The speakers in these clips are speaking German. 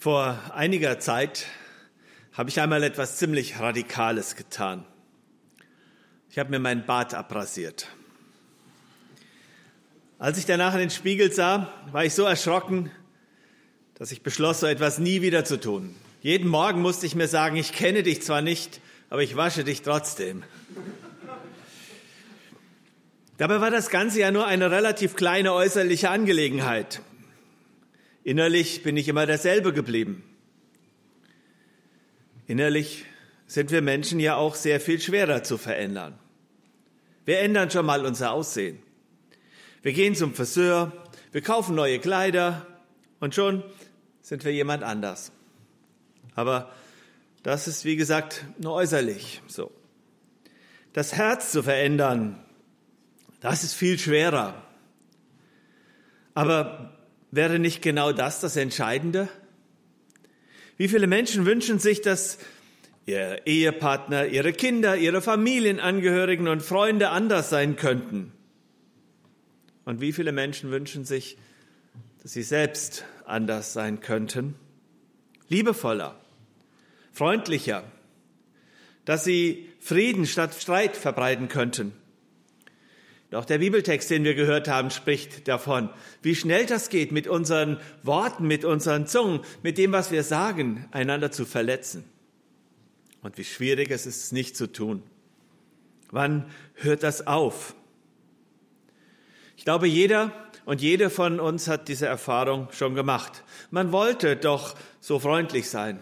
Vor einiger Zeit habe ich einmal etwas ziemlich Radikales getan. Ich habe mir meinen Bart abrasiert. Als ich danach in den Spiegel sah, war ich so erschrocken, dass ich beschloss, so etwas nie wieder zu tun. Jeden Morgen musste ich mir sagen, ich kenne dich zwar nicht, aber ich wasche dich trotzdem. Dabei war das Ganze ja nur eine relativ kleine äußerliche Angelegenheit. Innerlich bin ich immer derselbe geblieben. Innerlich sind wir Menschen ja auch sehr viel schwerer zu verändern. Wir ändern schon mal unser Aussehen. Wir gehen zum Friseur, wir kaufen neue Kleider und schon sind wir jemand anders. Aber das ist, wie gesagt, nur äußerlich so. Das Herz zu verändern, das ist viel schwerer. Aber Wäre nicht genau das das Entscheidende? Wie viele Menschen wünschen sich, dass ihr Ehepartner, ihre Kinder, ihre Familienangehörigen und Freunde anders sein könnten? Und wie viele Menschen wünschen sich, dass sie selbst anders sein könnten? Liebevoller, freundlicher, dass sie Frieden statt Streit verbreiten könnten auch der Bibeltext, den wir gehört haben, spricht davon, wie schnell das geht, mit unseren Worten, mit unseren Zungen, mit dem, was wir sagen, einander zu verletzen. Und wie schwierig es ist, es nicht zu tun. Wann hört das auf? Ich glaube, jeder und jede von uns hat diese Erfahrung schon gemacht. Man wollte doch so freundlich sein.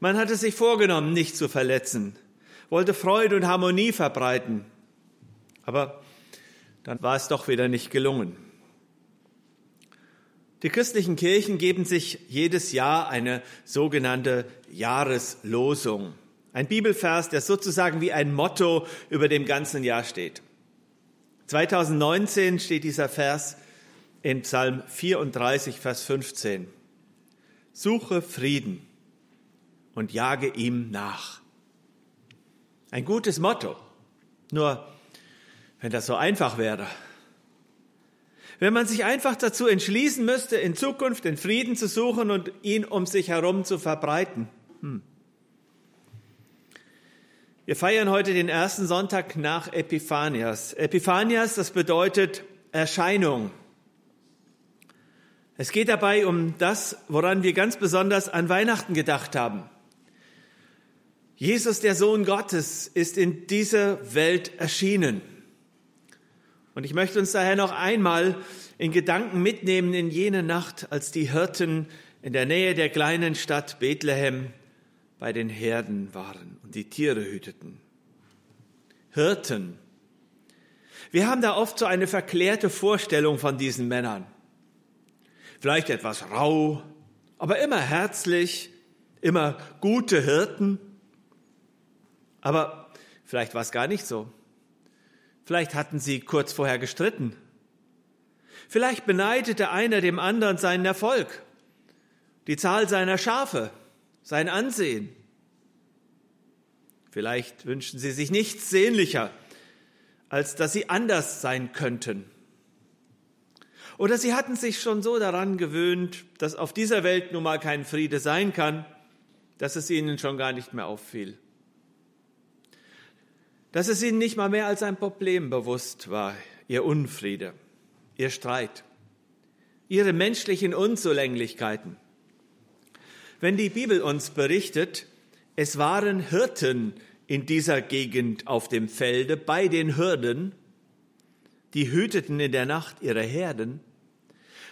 Man hatte sich vorgenommen, nicht zu verletzen, wollte Freude und Harmonie verbreiten. Aber dann war es doch wieder nicht gelungen. Die christlichen Kirchen geben sich jedes Jahr eine sogenannte Jahreslosung. Ein Bibelvers, der sozusagen wie ein Motto über dem ganzen Jahr steht. 2019 steht dieser Vers in Psalm 34, Vers 15. Suche Frieden und jage ihm nach. Ein gutes Motto. Nur wenn das so einfach wäre. Wenn man sich einfach dazu entschließen müsste, in Zukunft den Frieden zu suchen und ihn um sich herum zu verbreiten. Hm. Wir feiern heute den ersten Sonntag nach Epiphanias. Epiphanias, das bedeutet Erscheinung. Es geht dabei um das, woran wir ganz besonders an Weihnachten gedacht haben. Jesus, der Sohn Gottes, ist in dieser Welt erschienen. Und ich möchte uns daher noch einmal in Gedanken mitnehmen in jene Nacht, als die Hirten in der Nähe der kleinen Stadt Bethlehem bei den Herden waren und die Tiere hüteten. Hirten. Wir haben da oft so eine verklärte Vorstellung von diesen Männern. Vielleicht etwas rau, aber immer herzlich, immer gute Hirten. Aber vielleicht war es gar nicht so. Vielleicht hatten sie kurz vorher gestritten. Vielleicht beneidete einer dem anderen seinen Erfolg, die Zahl seiner Schafe, sein Ansehen. Vielleicht wünschten sie sich nichts sehnlicher, als dass sie anders sein könnten. Oder sie hatten sich schon so daran gewöhnt, dass auf dieser Welt nun mal kein Friede sein kann, dass es ihnen schon gar nicht mehr auffiel dass es ihnen nicht mal mehr als ein Problem bewusst war, ihr Unfriede, ihr Streit, ihre menschlichen Unzulänglichkeiten. Wenn die Bibel uns berichtet, es waren Hirten in dieser Gegend auf dem Felde bei den Hürden, die hüteten in der Nacht ihre Herden,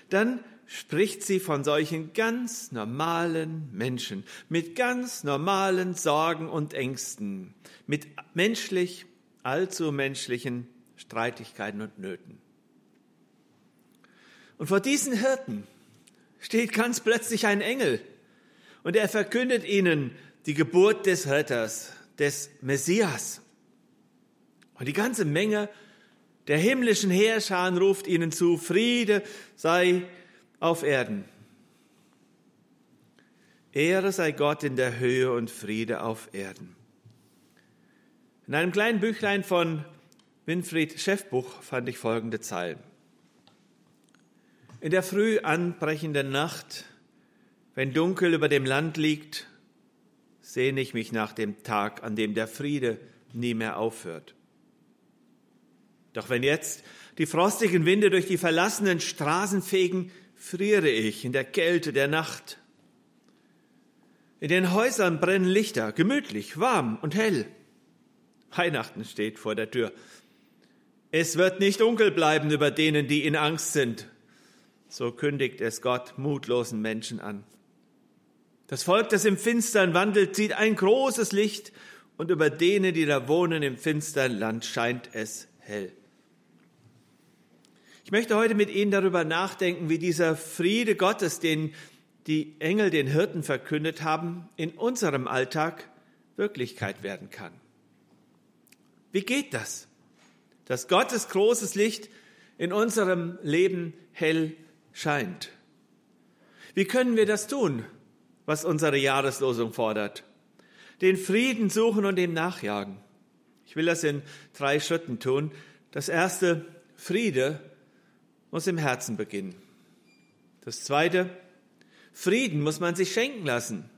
dann spricht sie von solchen ganz normalen Menschen mit ganz normalen Sorgen und Ängsten, mit menschlich, allzu menschlichen Streitigkeiten und Nöten. Und vor diesen Hirten steht ganz plötzlich ein Engel und er verkündet ihnen die Geburt des Retters, des Messias. Und die ganze Menge der himmlischen Heerscharen ruft ihnen zu, Friede sei auf Erden. Ehre sei Gott in der Höhe und Friede auf Erden. In einem kleinen Büchlein von Winfried Schäffbuch fand ich folgende Zeilen. In der früh anbrechenden Nacht Wenn Dunkel über dem Land liegt, sehne ich mich nach dem Tag, an dem der Friede nie mehr aufhört. Doch wenn jetzt die frostigen Winde durch die verlassenen Straßen fegen, friere ich in der Kälte der Nacht. In den Häusern brennen Lichter, gemütlich, warm und hell. Weihnachten steht vor der Tür. Es wird nicht dunkel bleiben über denen, die in Angst sind. So kündigt es Gott mutlosen Menschen an. Das Volk, das im Finstern wandelt, sieht ein großes Licht und über denen, die da wohnen im finstern Land, scheint es hell. Ich möchte heute mit Ihnen darüber nachdenken, wie dieser Friede Gottes, den die Engel den Hirten verkündet haben, in unserem Alltag Wirklichkeit werden kann. Wie geht das? Dass Gottes großes Licht in unserem Leben hell scheint. Wie können wir das tun, was unsere Jahreslosung fordert? Den Frieden suchen und dem nachjagen. Ich will das in drei Schritten tun. Das erste, Friede muss im Herzen beginnen. Das zweite, Frieden muss man sich schenken lassen.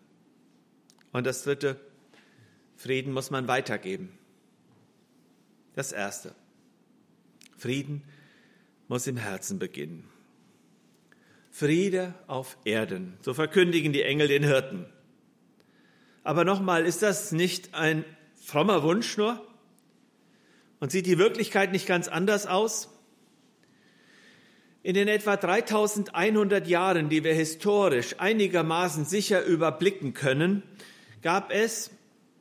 Und das dritte, Frieden muss man weitergeben. Das Erste. Frieden muss im Herzen beginnen. Friede auf Erden, so verkündigen die Engel den Hirten. Aber nochmal, ist das nicht ein frommer Wunsch nur? Und sieht die Wirklichkeit nicht ganz anders aus? In den etwa 3100 Jahren, die wir historisch einigermaßen sicher überblicken können, gab es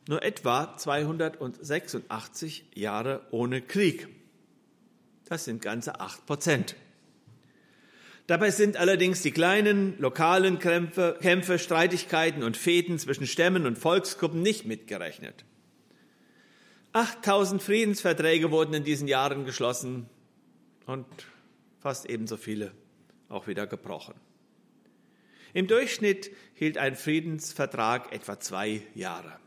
nur etwa 286 Jahre ohne Krieg. Das sind ganze acht Prozent. Dabei sind allerdings die kleinen lokalen Kämpfe, Kämpfe, Streitigkeiten und Fäden zwischen Stämmen und Volksgruppen nicht mitgerechnet. 8000 Friedensverträge wurden in diesen Jahren geschlossen und fast ebenso viele auch wieder gebrochen. Im Durchschnitt hielt ein Friedensvertrag etwa zwei Jahre.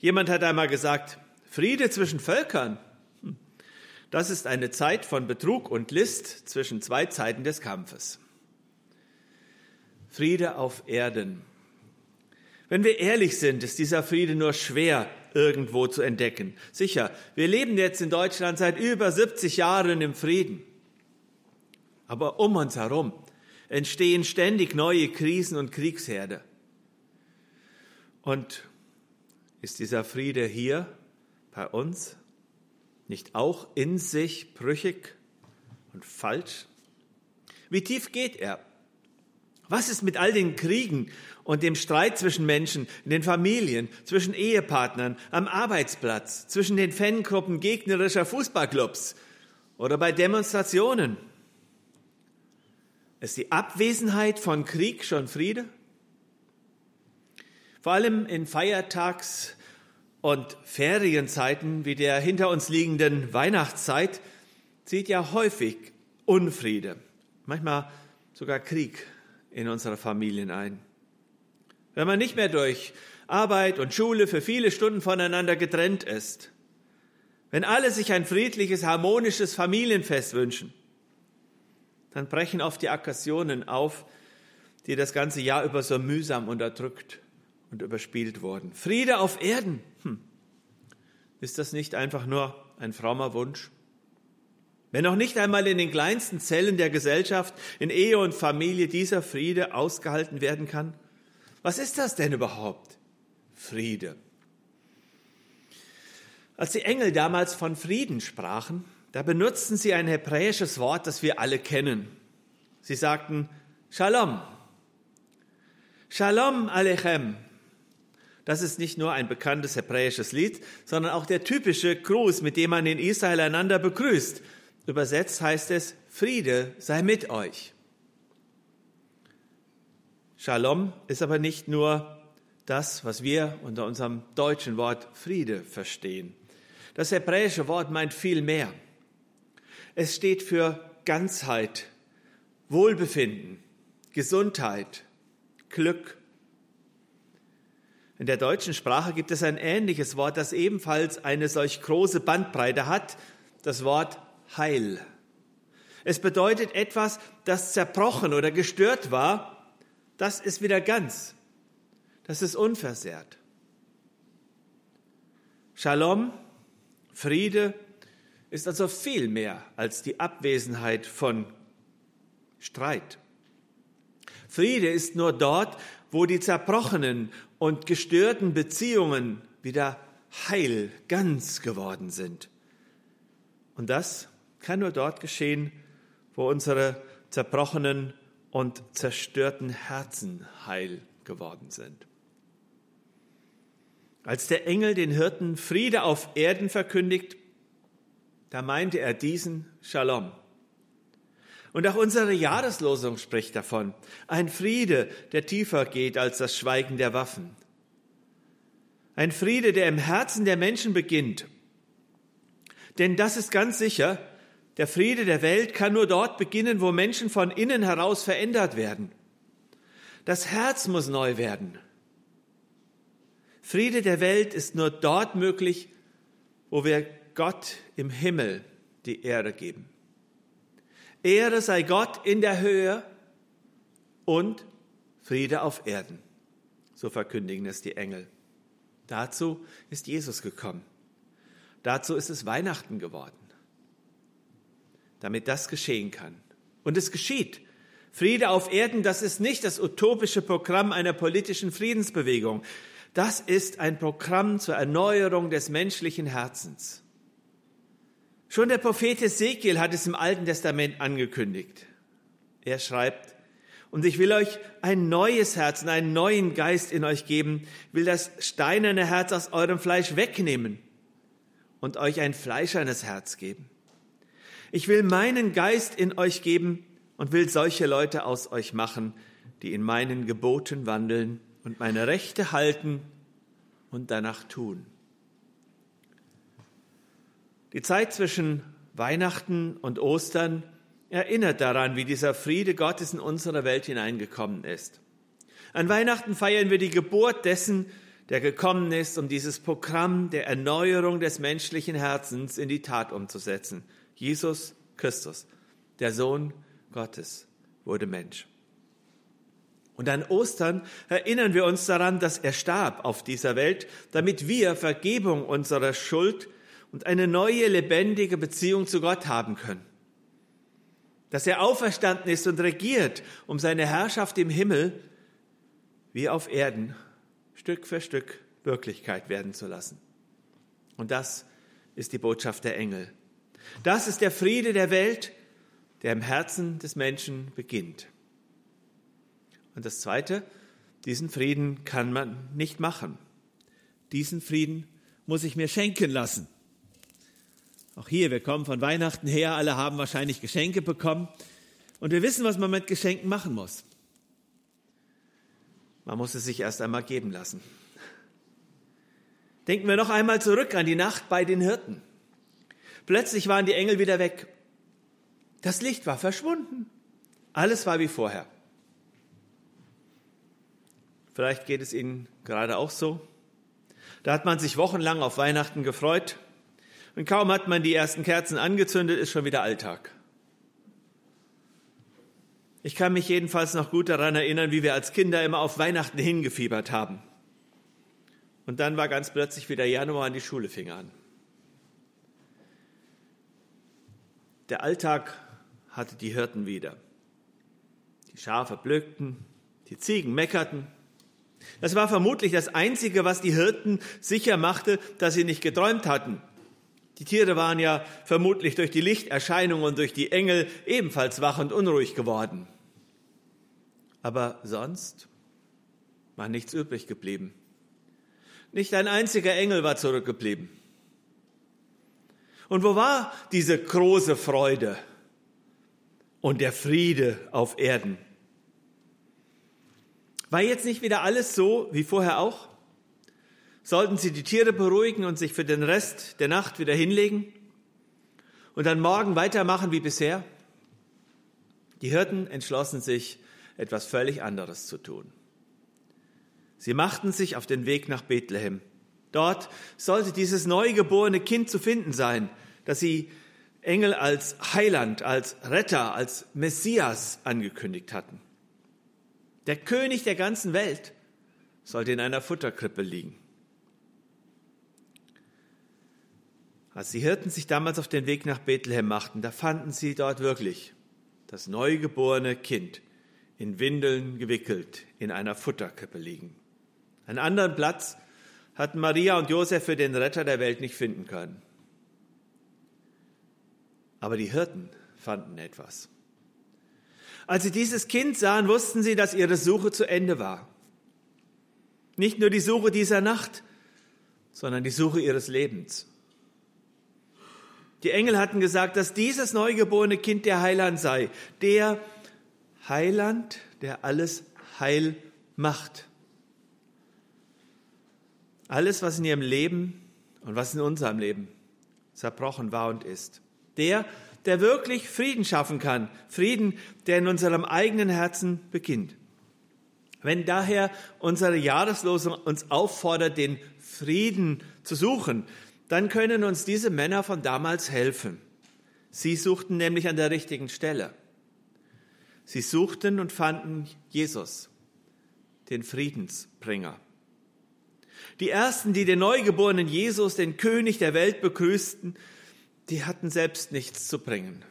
Jemand hat einmal gesagt, Friede zwischen Völkern, hm, das ist eine Zeit von Betrug und List zwischen zwei Zeiten des Kampfes. Friede auf Erden. Wenn wir ehrlich sind, ist dieser Friede nur schwer irgendwo zu entdecken. Sicher, wir leben jetzt in Deutschland seit über 70 Jahren im Frieden. Aber um uns herum entstehen ständig neue Krisen und Kriegsherde. Und ist dieser Friede hier bei uns nicht auch in sich brüchig und falsch? Wie tief geht er? Was ist mit all den Kriegen und dem Streit zwischen Menschen, in den Familien, zwischen Ehepartnern, am Arbeitsplatz, zwischen den Fangruppen gegnerischer Fußballclubs oder bei Demonstrationen? Ist die Abwesenheit von Krieg schon Friede? Vor allem in Feiertags- und Ferienzeiten wie der hinter uns liegenden Weihnachtszeit zieht ja häufig Unfriede, manchmal sogar Krieg in unsere Familien ein. Wenn man nicht mehr durch Arbeit und Schule für viele Stunden voneinander getrennt ist, wenn alle sich ein friedliches, harmonisches Familienfest wünschen, dann brechen oft die Aggressionen auf, die das ganze Jahr über so mühsam unterdrückt und überspielt worden. Friede auf Erden. Hm. Ist das nicht einfach nur ein frommer Wunsch? Wenn auch nicht einmal in den kleinsten Zellen der Gesellschaft, in Ehe und Familie dieser Friede ausgehalten werden kann? Was ist das denn überhaupt? Friede. Als die Engel damals von Frieden sprachen, da benutzten sie ein hebräisches Wort, das wir alle kennen. Sie sagten Shalom. Shalom Alechem. Das ist nicht nur ein bekanntes hebräisches Lied, sondern auch der typische Gruß, mit dem man in Israel einander begrüßt. Übersetzt heißt es, Friede sei mit euch. Shalom ist aber nicht nur das, was wir unter unserem deutschen Wort Friede verstehen. Das hebräische Wort meint viel mehr. Es steht für Ganzheit, Wohlbefinden, Gesundheit, Glück, in der deutschen Sprache gibt es ein ähnliches Wort, das ebenfalls eine solch große Bandbreite hat, das Wort Heil. Es bedeutet etwas, das zerbrochen oder gestört war, das ist wieder ganz. Das ist unversehrt. Shalom, Friede, ist also viel mehr als die Abwesenheit von Streit. Friede ist nur dort, wo die zerbrochenen und gestörten Beziehungen wieder heil, ganz geworden sind. Und das kann nur dort geschehen, wo unsere zerbrochenen und zerstörten Herzen heil geworden sind. Als der Engel den Hirten Friede auf Erden verkündigt, da meinte er diesen Shalom. Und auch unsere Jahreslosung spricht davon. Ein Friede, der tiefer geht als das Schweigen der Waffen. Ein Friede, der im Herzen der Menschen beginnt. Denn das ist ganz sicher, der Friede der Welt kann nur dort beginnen, wo Menschen von innen heraus verändert werden. Das Herz muss neu werden. Friede der Welt ist nur dort möglich, wo wir Gott im Himmel die Ehre geben. Ehre sei Gott in der Höhe und Friede auf Erden. So verkündigen es die Engel. Dazu ist Jesus gekommen. Dazu ist es Weihnachten geworden. Damit das geschehen kann. Und es geschieht. Friede auf Erden, das ist nicht das utopische Programm einer politischen Friedensbewegung. Das ist ein Programm zur Erneuerung des menschlichen Herzens. Schon der Prophet Ezekiel hat es im Alten Testament angekündigt. Er schreibt, und ich will euch ein neues Herz und einen neuen Geist in euch geben, will das steinerne Herz aus eurem Fleisch wegnehmen und euch ein fleischernes Herz geben. Ich will meinen Geist in euch geben und will solche Leute aus euch machen, die in meinen Geboten wandeln und meine Rechte halten und danach tun. Die Zeit zwischen Weihnachten und Ostern erinnert daran, wie dieser Friede Gottes in unsere Welt hineingekommen ist. An Weihnachten feiern wir die Geburt dessen, der gekommen ist, um dieses Programm der Erneuerung des menschlichen Herzens in die Tat umzusetzen. Jesus Christus, der Sohn Gottes, wurde Mensch. Und an Ostern erinnern wir uns daran, dass er starb auf dieser Welt, damit wir Vergebung unserer Schuld und eine neue lebendige Beziehung zu Gott haben können dass er auferstanden ist und regiert, um seine Herrschaft im Himmel wie auf Erden Stück für Stück Wirklichkeit werden zu lassen. Und das ist die Botschaft der Engel. Das ist der Friede der Welt, der im Herzen des Menschen beginnt. Und das Zweite, diesen Frieden kann man nicht machen. Diesen Frieden muss ich mir schenken lassen. Auch hier, wir kommen von Weihnachten her, alle haben wahrscheinlich Geschenke bekommen. Und wir wissen, was man mit Geschenken machen muss. Man muss es sich erst einmal geben lassen. Denken wir noch einmal zurück an die Nacht bei den Hirten. Plötzlich waren die Engel wieder weg. Das Licht war verschwunden. Alles war wie vorher. Vielleicht geht es Ihnen gerade auch so. Da hat man sich wochenlang auf Weihnachten gefreut und kaum hat man die ersten Kerzen angezündet, ist schon wieder Alltag. Ich kann mich jedenfalls noch gut daran erinnern, wie wir als Kinder immer auf Weihnachten hingefiebert haben. Und dann war ganz plötzlich wieder Januar und die Schule fing an. Der Alltag hatte die Hirten wieder. Die Schafe blökten, die Ziegen meckerten. Das war vermutlich das Einzige, was die Hirten sicher machte, dass sie nicht geträumt hatten. Die Tiere waren ja vermutlich durch die Lichterscheinung und durch die Engel ebenfalls wach und unruhig geworden. Aber sonst war nichts übrig geblieben. Nicht ein einziger Engel war zurückgeblieben. Und wo war diese große Freude und der Friede auf Erden? War jetzt nicht wieder alles so wie vorher auch? Sollten sie die Tiere beruhigen und sich für den Rest der Nacht wieder hinlegen und dann morgen weitermachen wie bisher? Die Hirten entschlossen sich, etwas völlig anderes zu tun. Sie machten sich auf den Weg nach Bethlehem. Dort sollte dieses neugeborene Kind zu finden sein, das sie Engel als Heiland, als Retter, als Messias angekündigt hatten. Der König der ganzen Welt sollte in einer Futterkrippe liegen. Als die Hirten sich damals auf den Weg nach Bethlehem machten, da fanden sie dort wirklich das neugeborene Kind in Windeln gewickelt in einer Futterkrippe liegen. Einen anderen Platz hatten Maria und Josef für den Retter der Welt nicht finden können. Aber die Hirten fanden etwas. Als sie dieses Kind sahen, wussten sie, dass ihre Suche zu Ende war. Nicht nur die Suche dieser Nacht, sondern die Suche ihres Lebens. Die Engel hatten gesagt, dass dieses neugeborene Kind der Heiland sei, der Heiland, der alles heil macht. Alles, was in ihrem Leben und was in unserem Leben zerbrochen war und ist. Der, der wirklich Frieden schaffen kann. Frieden, der in unserem eigenen Herzen beginnt. Wenn daher unsere Jahreslosung uns auffordert, den Frieden zu suchen, dann können uns diese Männer von damals helfen. Sie suchten nämlich an der richtigen Stelle. Sie suchten und fanden Jesus, den Friedensbringer. Die ersten, die den neugeborenen Jesus, den König der Welt begrüßten, die hatten selbst nichts zu bringen.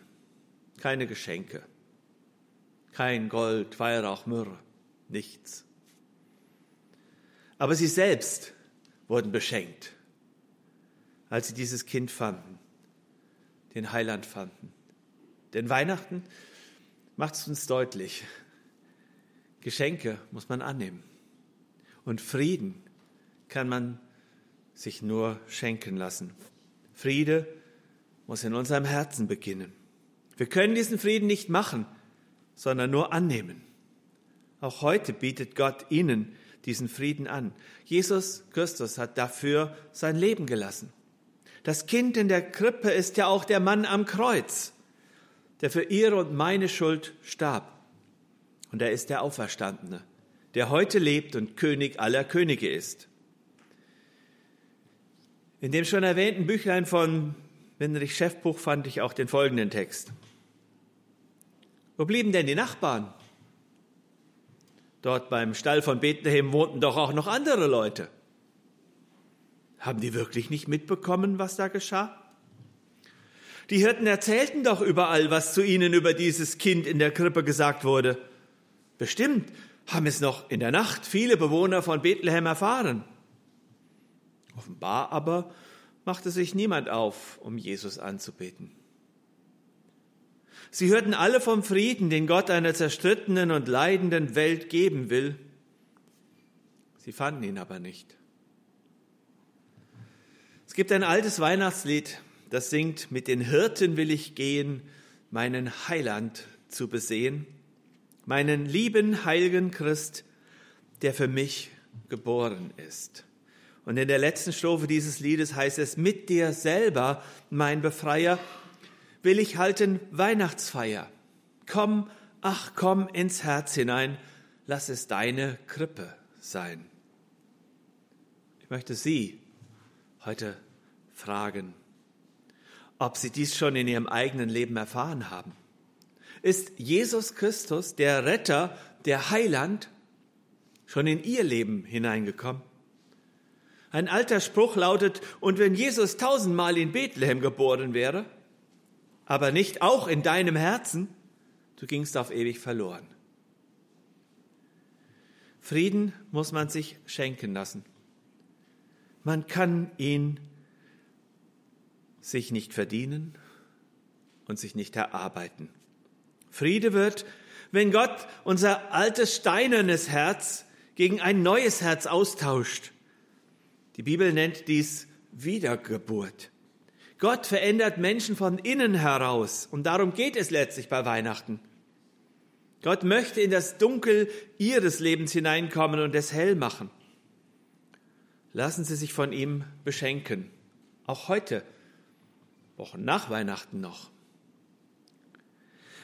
Keine Geschenke. Kein Gold, Weihrauch, Myrrhe. Nichts. Aber sie selbst wurden beschenkt, als sie dieses Kind fanden, den Heiland fanden. Denn Weihnachten macht es uns deutlich. Geschenke muss man annehmen. Und Frieden kann man sich nur schenken lassen. Friede muss in unserem Herzen beginnen. Wir können diesen Frieden nicht machen, sondern nur annehmen. Auch heute bietet Gott Ihnen diesen Frieden an. Jesus Christus hat dafür sein Leben gelassen. Das Kind in der Krippe ist ja auch der Mann am Kreuz, der für ihre und meine Schuld starb. Und er ist der Auferstandene, der heute lebt und König aller Könige ist. In dem schon erwähnten Büchlein von Winrich Schäffbuch fand ich auch den folgenden Text. Wo blieben denn die Nachbarn? Dort beim Stall von Bethlehem wohnten doch auch noch andere Leute. Haben die wirklich nicht mitbekommen, was da geschah? Die Hirten erzählten doch überall, was zu ihnen über dieses Kind in der Krippe gesagt wurde. Bestimmt haben es noch in der Nacht viele Bewohner von Bethlehem erfahren. Offenbar aber machte sich niemand auf, um Jesus anzubeten. Sie hörten alle vom Frieden, den Gott einer zerstrittenen und leidenden Welt geben will. Sie fanden ihn aber nicht. Es gibt ein altes Weihnachtslied, das singt, mit den Hirten will ich gehen, meinen Heiland zu besehen, meinen lieben heiligen Christ, der für mich geboren ist. Und in der letzten Strophe dieses Liedes heißt es, mit dir selber, mein Befreier, will ich halten Weihnachtsfeier. Komm, ach komm ins Herz hinein, lass es deine Krippe sein. Ich möchte Sie heute fragen, ob Sie dies schon in Ihrem eigenen Leben erfahren haben. Ist Jesus Christus, der Retter, der Heiland, schon in Ihr Leben hineingekommen? Ein alter Spruch lautet, und wenn Jesus tausendmal in Bethlehem geboren wäre, aber nicht auch in deinem Herzen, du gingst auf ewig verloren. Frieden muss man sich schenken lassen. Man kann ihn sich nicht verdienen und sich nicht erarbeiten. Friede wird, wenn Gott unser altes steinernes Herz gegen ein neues Herz austauscht die Bibel nennt dies Wiedergeburt. Gott verändert Menschen von innen heraus und darum geht es letztlich bei Weihnachten. Gott möchte in das Dunkel ihres Lebens hineinkommen und es hell machen. Lassen Sie sich von ihm beschenken, auch heute, Wochen nach Weihnachten noch.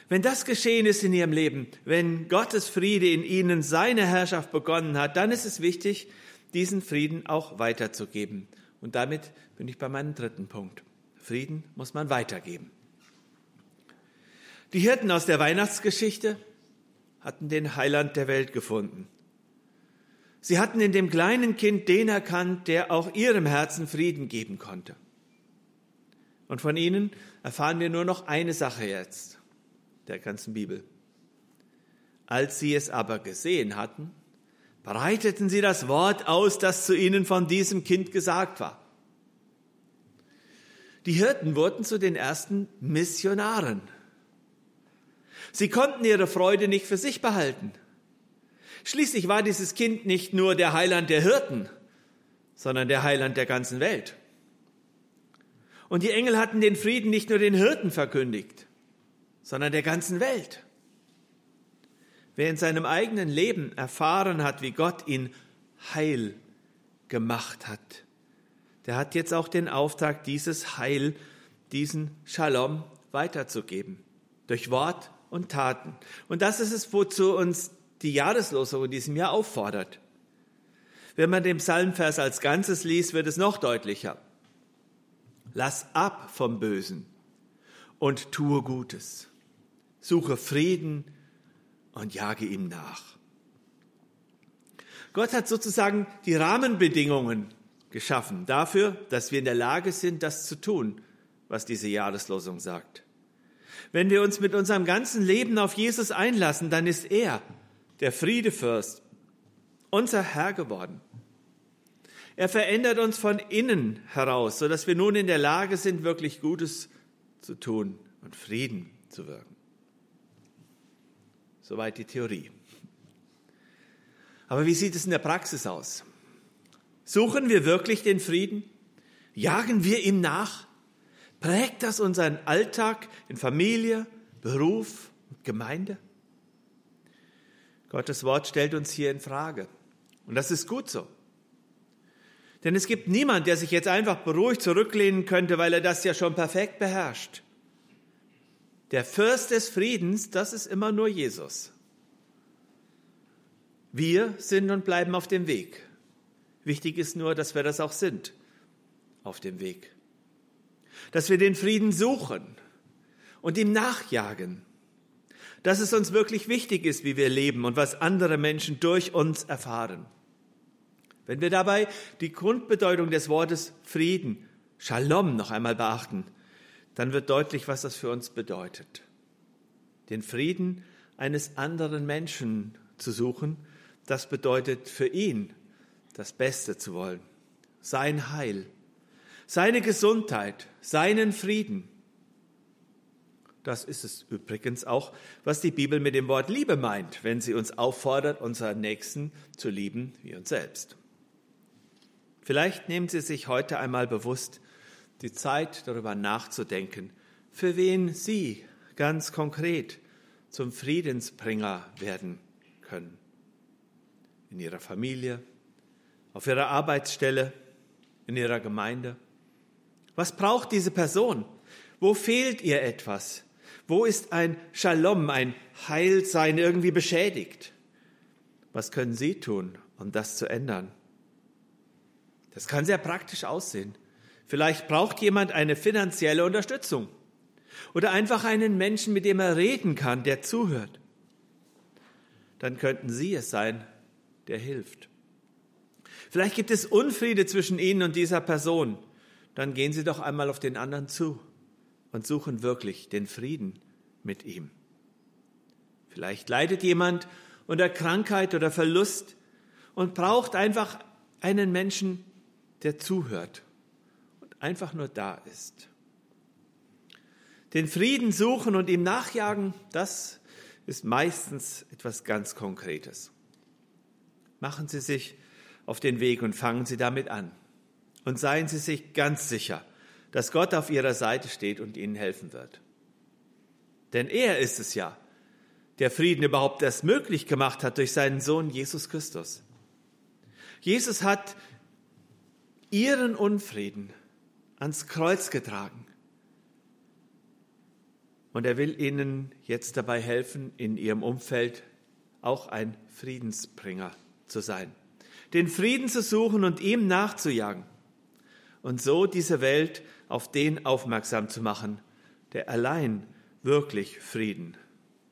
Wenn das geschehen ist in Ihrem Leben, wenn Gottes Friede in Ihnen seine Herrschaft begonnen hat, dann ist es wichtig, diesen Frieden auch weiterzugeben. Und damit bin ich bei meinem dritten Punkt. Frieden muss man weitergeben. Die Hirten aus der Weihnachtsgeschichte hatten den Heiland der Welt gefunden. Sie hatten in dem kleinen Kind den erkannt, der auch ihrem Herzen Frieden geben konnte. Und von ihnen erfahren wir nur noch eine Sache jetzt, der ganzen Bibel. Als sie es aber gesehen hatten, breiteten sie das Wort aus, das zu ihnen von diesem Kind gesagt war. Die Hirten wurden zu den ersten Missionaren. Sie konnten ihre Freude nicht für sich behalten. Schließlich war dieses Kind nicht nur der Heiland der Hirten, sondern der Heiland der ganzen Welt. Und die Engel hatten den Frieden nicht nur den Hirten verkündigt, sondern der ganzen Welt. Wer in seinem eigenen Leben erfahren hat, wie Gott ihn heil gemacht hat, der hat jetzt auch den Auftrag, dieses Heil, diesen Shalom weiterzugeben. Durch Wort und Taten. Und das ist es, wozu uns die Jahreslosung in diesem Jahr auffordert. Wenn man den Psalmvers als Ganzes liest, wird es noch deutlicher. Lass ab vom Bösen und tue Gutes. Suche Frieden und jage ihm nach. Gott hat sozusagen die Rahmenbedingungen geschaffen dafür, dass wir in der Lage sind, das zu tun, was diese Jahreslosung sagt. Wenn wir uns mit unserem ganzen Leben auf Jesus einlassen, dann ist er der Friedefürst, unser Herr geworden. Er verändert uns von innen heraus, sodass wir nun in der Lage sind, wirklich Gutes zu tun und Frieden zu wirken. Soweit die Theorie. Aber wie sieht es in der Praxis aus? Suchen wir wirklich den Frieden? Jagen wir ihm nach? Prägt das unseren Alltag in Familie, Beruf und Gemeinde? Gottes Wort stellt uns hier in Frage. Und das ist gut so. Denn es gibt niemand, der sich jetzt einfach beruhigt zurücklehnen könnte, weil er das ja schon perfekt beherrscht. Der Fürst des Friedens, das ist immer nur Jesus. Wir sind und bleiben auf dem Weg. Wichtig ist nur, dass wir das auch sind, auf dem Weg. Dass wir den Frieden suchen und ihm nachjagen dass es uns wirklich wichtig ist, wie wir leben und was andere Menschen durch uns erfahren. Wenn wir dabei die Grundbedeutung des Wortes Frieden, Shalom noch einmal beachten, dann wird deutlich, was das für uns bedeutet. Den Frieden eines anderen Menschen zu suchen, das bedeutet für ihn das Beste zu wollen, sein Heil, seine Gesundheit, seinen Frieden. Das ist es übrigens auch, was die Bibel mit dem Wort Liebe meint, wenn sie uns auffordert, unseren Nächsten zu lieben wie uns selbst. Vielleicht nehmen Sie sich heute einmal bewusst die Zeit, darüber nachzudenken, für wen Sie ganz konkret zum Friedensbringer werden können. In Ihrer Familie, auf Ihrer Arbeitsstelle, in Ihrer Gemeinde. Was braucht diese Person? Wo fehlt ihr etwas? Wo ist ein Shalom, ein Heilsein irgendwie beschädigt? Was können Sie tun, um das zu ändern? Das kann sehr praktisch aussehen. Vielleicht braucht jemand eine finanzielle Unterstützung oder einfach einen Menschen, mit dem er reden kann, der zuhört. Dann könnten Sie es sein, der hilft. Vielleicht gibt es Unfriede zwischen Ihnen und dieser Person. Dann gehen Sie doch einmal auf den anderen zu und suchen wirklich den Frieden mit ihm. Vielleicht leidet jemand unter Krankheit oder Verlust und braucht einfach einen Menschen, der zuhört und einfach nur da ist. Den Frieden suchen und ihm nachjagen, das ist meistens etwas ganz Konkretes. Machen Sie sich auf den Weg und fangen Sie damit an. Und seien Sie sich ganz sicher, dass Gott auf ihrer Seite steht und ihnen helfen wird. Denn er ist es ja, der Frieden überhaupt erst möglich gemacht hat durch seinen Sohn Jesus Christus. Jesus hat ihren Unfrieden ans Kreuz getragen. Und er will ihnen jetzt dabei helfen, in ihrem Umfeld auch ein Friedensbringer zu sein. Den Frieden zu suchen und ihm nachzujagen. Und so diese Welt auf den aufmerksam zu machen, der allein wirklich Frieden,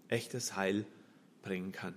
echtes Heil bringen kann.